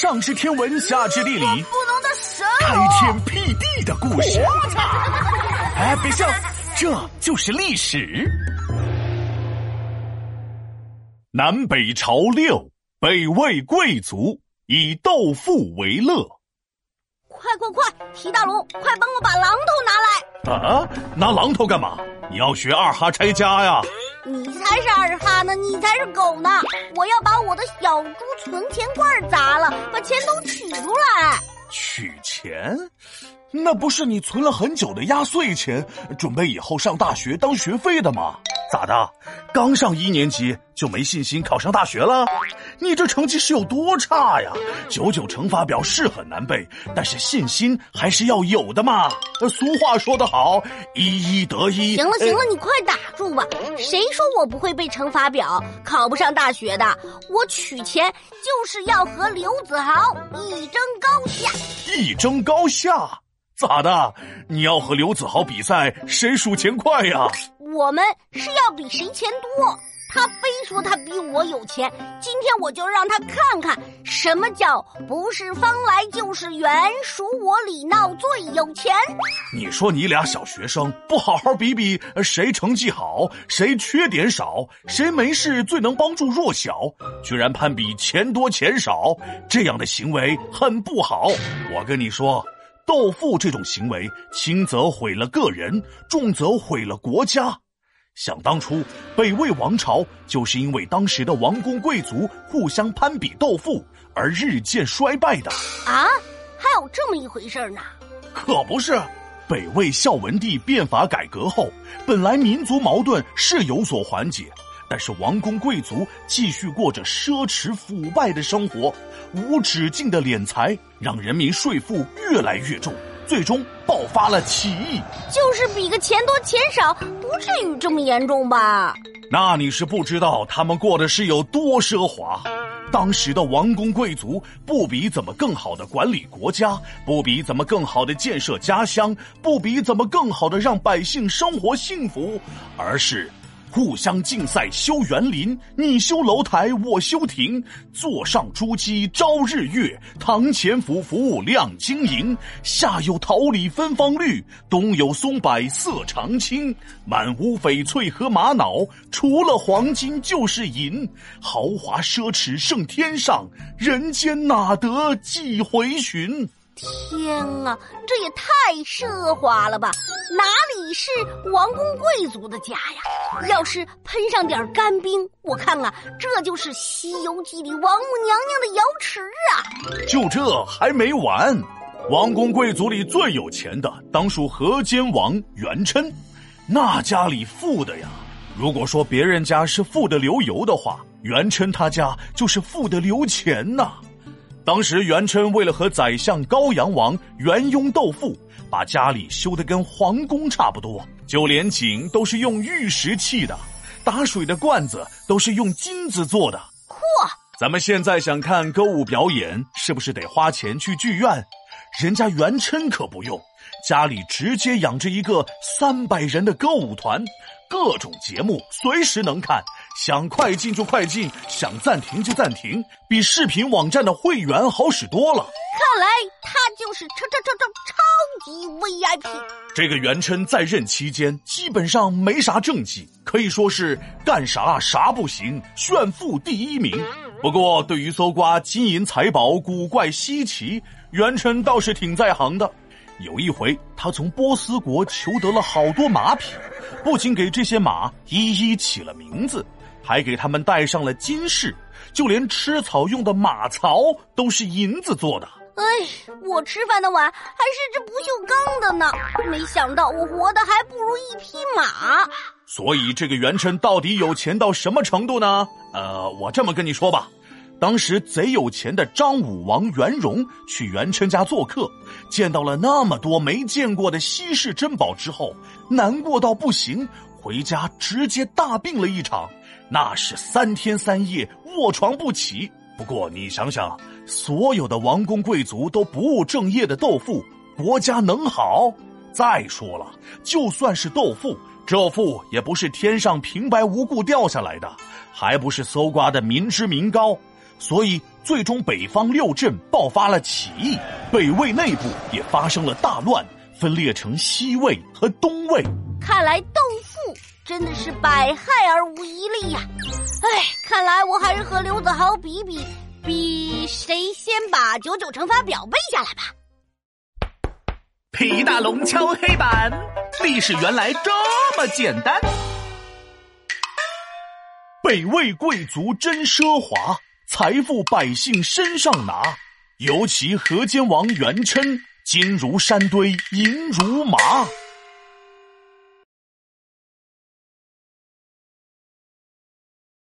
上知天文，下知地理，不能的神开天辟地的故事。哎，别笑，这就是历史。南北朝六，北魏贵族以斗富为乐。快快快，提大龙，快帮我把榔头拿来！啊，拿榔头干嘛？你要学二哈拆家呀？还是二哈呢，你才是狗呢！我要把我的小猪存钱罐砸了，把钱都取出来。取钱？那不是你存了很久的压岁钱，准备以后上大学当学费的吗？咋的？刚上一年级就没信心考上大学了？你这成绩是有多差呀？九九乘法表是很难背，但是信心还是要有的嘛。俗话说得好，一一得一。行了行了，你快打住吧！谁说我不会背乘法表，考不上大学的？我取钱就是要和刘子豪一争高下。一争高下？咋的？你要和刘子豪比赛，谁数钱快呀？我们是要比谁钱多。他非说他比我有钱，今天我就让他看看什么叫不是方来就是圆，数我李闹最有钱。你说你俩小学生不好好比比，谁成绩好，谁缺点少，谁没事最能帮助弱小，居然攀比钱多钱少，这样的行为很不好。我跟你说。斗富这种行为，轻则毁了个人，重则毁了国家。想当初，北魏王朝就是因为当时的王公贵族互相攀比斗富而日渐衰败的。啊，还有这么一回事呢？可不是，北魏孝文帝变法改革后，本来民族矛盾是有所缓解。但是王公贵族继续过着奢侈腐败的生活，无止境的敛财，让人民税负越来越重，最终爆发了起义。就是比个钱多钱少，不至于这么严重吧？那你是不知道他们过的是有多奢华。当时的王公贵族不比怎么更好的管理国家，不比怎么更好的建设家乡，不比怎么更好的让百姓生活幸福，而是。互相竞赛修园林，你修楼台，我修亭。坐上珠玑朝日月，堂前伏伏亮晶莹。下有桃李芬芳绿，冬有松柏色长青。满屋翡翠和玛瑙，除了黄金就是银。豪华奢侈胜天上，人间哪得几回寻？天啊，这也太奢华了吧！哪里是王公贵族的家呀？要是喷上点干冰，我看啊，这就是《西游记》里王母娘娘的瑶池啊！就这还没完，王公贵族里最有钱的当属河间王元琛，那家里富的呀！如果说别人家是富的流油的话，元琛他家就是富的流钱呐。当时元琛为了和宰相高阳王元雍斗富，把家里修得跟皇宫差不多，就连井都是用玉石砌的，打水的罐子都是用金子做的。嚯！咱们现在想看歌舞表演，是不是得花钱去剧院？人家元琛可不用，家里直接养着一个三百人的歌舞团，各种节目随时能看。想快进就快进，想暂停就暂停，比视频网站的会员好使多了。看来他就是超超超超超级 VIP。这个元琛在任期间基本上没啥政绩，可以说是干啥啥不行，炫富第一名。不过对于搜刮金银财宝、古怪稀奇，元琛倒是挺在行的。有一回，他从波斯国求得了好多马匹，不仅给这些马一一起了名字。还给他们戴上了金饰，就连吃草用的马槽都是银子做的。哎，我吃饭的碗还是这不锈钢的呢，没想到我活的还不如一匹马。所以这个元琛到底有钱到什么程度呢？呃，我这么跟你说吧，当时贼有钱的张武王元荣去元琛家做客，见到了那么多没见过的稀世珍宝之后，难过到不行，回家直接大病了一场。那是三天三夜卧床不起。不过你想想，所有的王公贵族都不务正业的斗富，国家能好？再说了，就算是斗富，这富也不是天上平白无故掉下来的，还不是搜刮的民脂民膏。所以最终北方六镇爆发了起义，北魏内部也发生了大乱，分裂成西魏和东魏。看来斗富真的是百害而无一利呀！哎，看来我还是和刘子豪比比，比谁先把九九乘法表背下来吧。皮大龙敲黑板，历史原来这么简单。北魏贵族真奢华，财富百姓身上拿。尤其河间王元琛，金如山堆，银如麻。